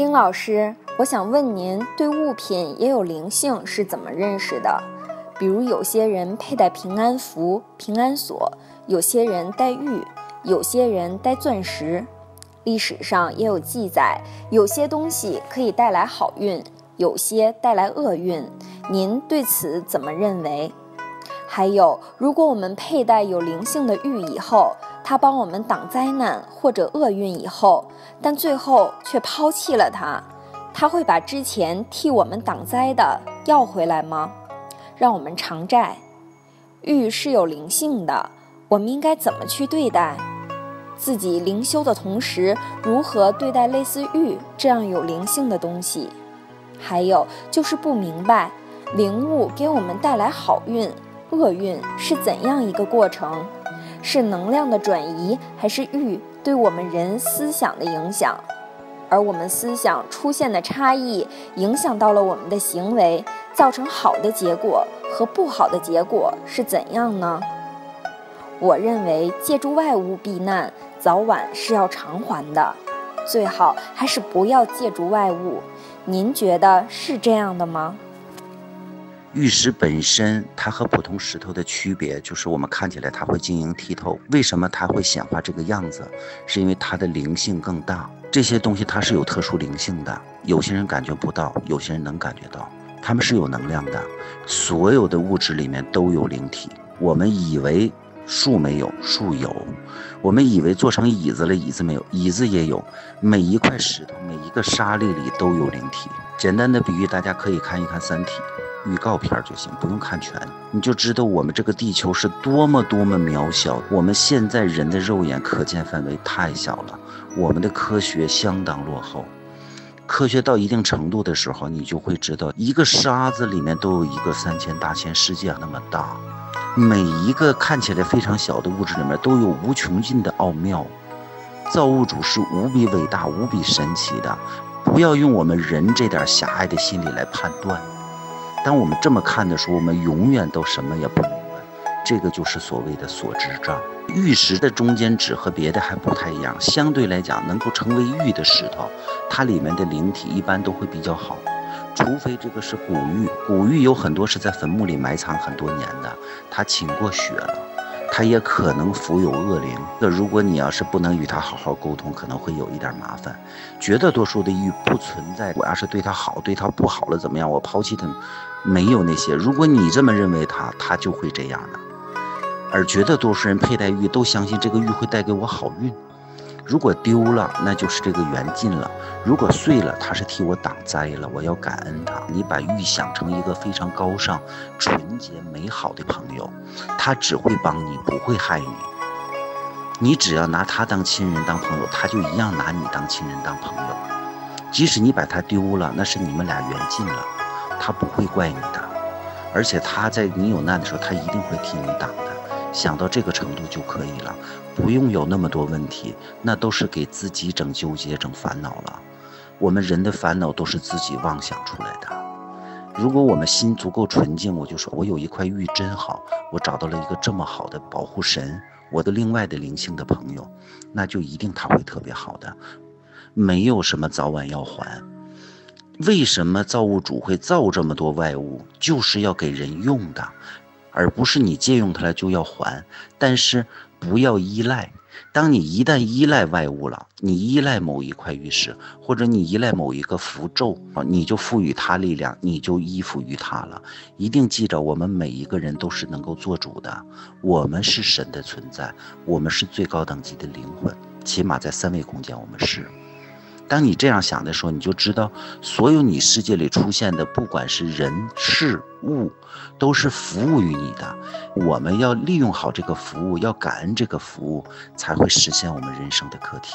丁老师，我想问您，对物品也有灵性是怎么认识的？比如有些人佩戴平安符、平安锁，有些人戴玉，有些人戴钻石。历史上也有记载，有些东西可以带来好运，有些带来厄运。您对此怎么认为？还有，如果我们佩戴有灵性的玉以后，它帮我们挡灾难或者厄运以后，但最后却抛弃了它，它会把之前替我们挡灾的要回来吗？让我们偿债。玉是有灵性的，我们应该怎么去对待？自己灵修的同时，如何对待类似玉这样有灵性的东西？还有就是不明白，灵物给我们带来好运、厄运是怎样一个过程？是能量的转移，还是欲对我们人思想的影响？而我们思想出现的差异，影响到了我们的行为，造成好的结果和不好的结果是怎样呢？我认为借助外物避难，早晚是要偿还的，最好还是不要借助外物。您觉得是这样的吗？玉石本身，它和普通石头的区别就是我们看起来它会晶莹剔透。为什么它会显化这个样子？是因为它的灵性更大。这些东西它是有特殊灵性的，有些人感觉不到，有些人能感觉到，它们是有能量的。所有的物质里面都有灵体。我们以为树没有，树有；我们以为做成椅子了，椅子没有，椅子也有。每一块石头，每一个沙粒里都有灵体。简单的比喻，大家可以看一看《三体》。预告片就行，不用看全，你就知道我们这个地球是多么多么渺小。我们现在人的肉眼可见范围太小了，我们的科学相当落后。科学到一定程度的时候，你就会知道，一个沙子里面都有一个三千大千世界那么大，每一个看起来非常小的物质里面都有无穷尽的奥妙。造物主是无比伟大、无比神奇的，不要用我们人这点狭隘的心理来判断。当我们这么看的时候，我们永远都什么也不明白。这个就是所谓的所知障。玉石的中间指和别的还不太一样，相对来讲，能够成为玉的石头，它里面的灵体一般都会比较好。除非这个是古玉，古玉有很多是在坟墓里埋藏很多年的，它请过血了。他也可能附有恶灵。那如果你要是不能与他好好沟通，可能会有一点麻烦。绝大多数的玉不存在，我要是对他好，对他不好了怎么样？我抛弃他，没有那些。如果你这么认为他，他就会这样的。而绝大多数人佩戴玉都相信这个玉会带给我好运。如果丢了，那就是这个缘尽了；如果碎了，它是替我挡灾了。我要感恩它。你把玉想成一个非常高尚、纯洁、美好的朋友，他只会帮你，不会害你。你只要拿他当亲人、当朋友，他就一样拿你当亲人、当朋友。即使你把他丢了，那是你们俩缘尽了，他不会怪你的。而且他在你有难的时候，他一定会替你挡的。想到这个程度就可以了，不用有那么多问题，那都是给自己整纠结、整烦恼了。我们人的烦恼都是自己妄想出来的。如果我们心足够纯净，我就说我有一块玉真好，我找到了一个这么好的保护神，我的另外的灵性的朋友，那就一定他会特别好的，没有什么早晚要还。为什么造物主会造这么多外物，就是要给人用的。而不是你借用它了就要还，但是不要依赖。当你一旦依赖外物了，你依赖某一块玉石，或者你依赖某一个符咒啊，你就赋予它力量，你就依附于它了。一定记着，我们每一个人都是能够做主的，我们是神的存在，我们是最高等级的灵魂，起码在三维空间我们是。当你这样想的时候，你就知道，所有你世界里出现的，不管是人事物，都是服务于你的。我们要利用好这个服务，要感恩这个服务，才会实现我们人生的课题。